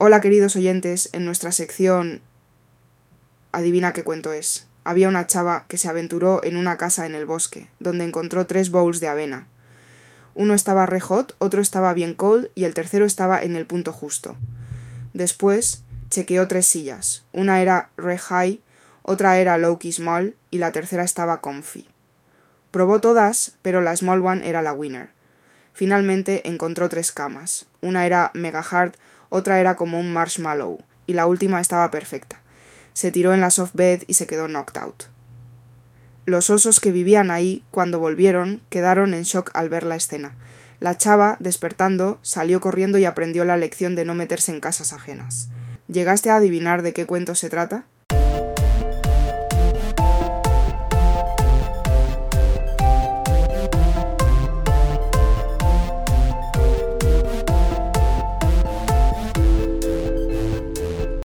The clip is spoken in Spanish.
Hola queridos oyentes, en nuestra sección Adivina qué cuento es. Había una chava que se aventuró en una casa en el bosque, donde encontró tres bowls de avena. Uno estaba re hot, otro estaba bien cold y el tercero estaba en el punto justo. Después chequeó tres sillas. Una era re high, otra era low key small y la tercera estaba comfy. Probó todas, pero la small one era la winner. Finalmente encontró tres camas. Una era mega hard, otra era como un marshmallow, y la última estaba perfecta. Se tiró en la soft bed y se quedó knocked out. Los osos que vivían ahí, cuando volvieron, quedaron en shock al ver la escena. La chava, despertando, salió corriendo y aprendió la lección de no meterse en casas ajenas. ¿Llegaste a adivinar de qué cuento se trata?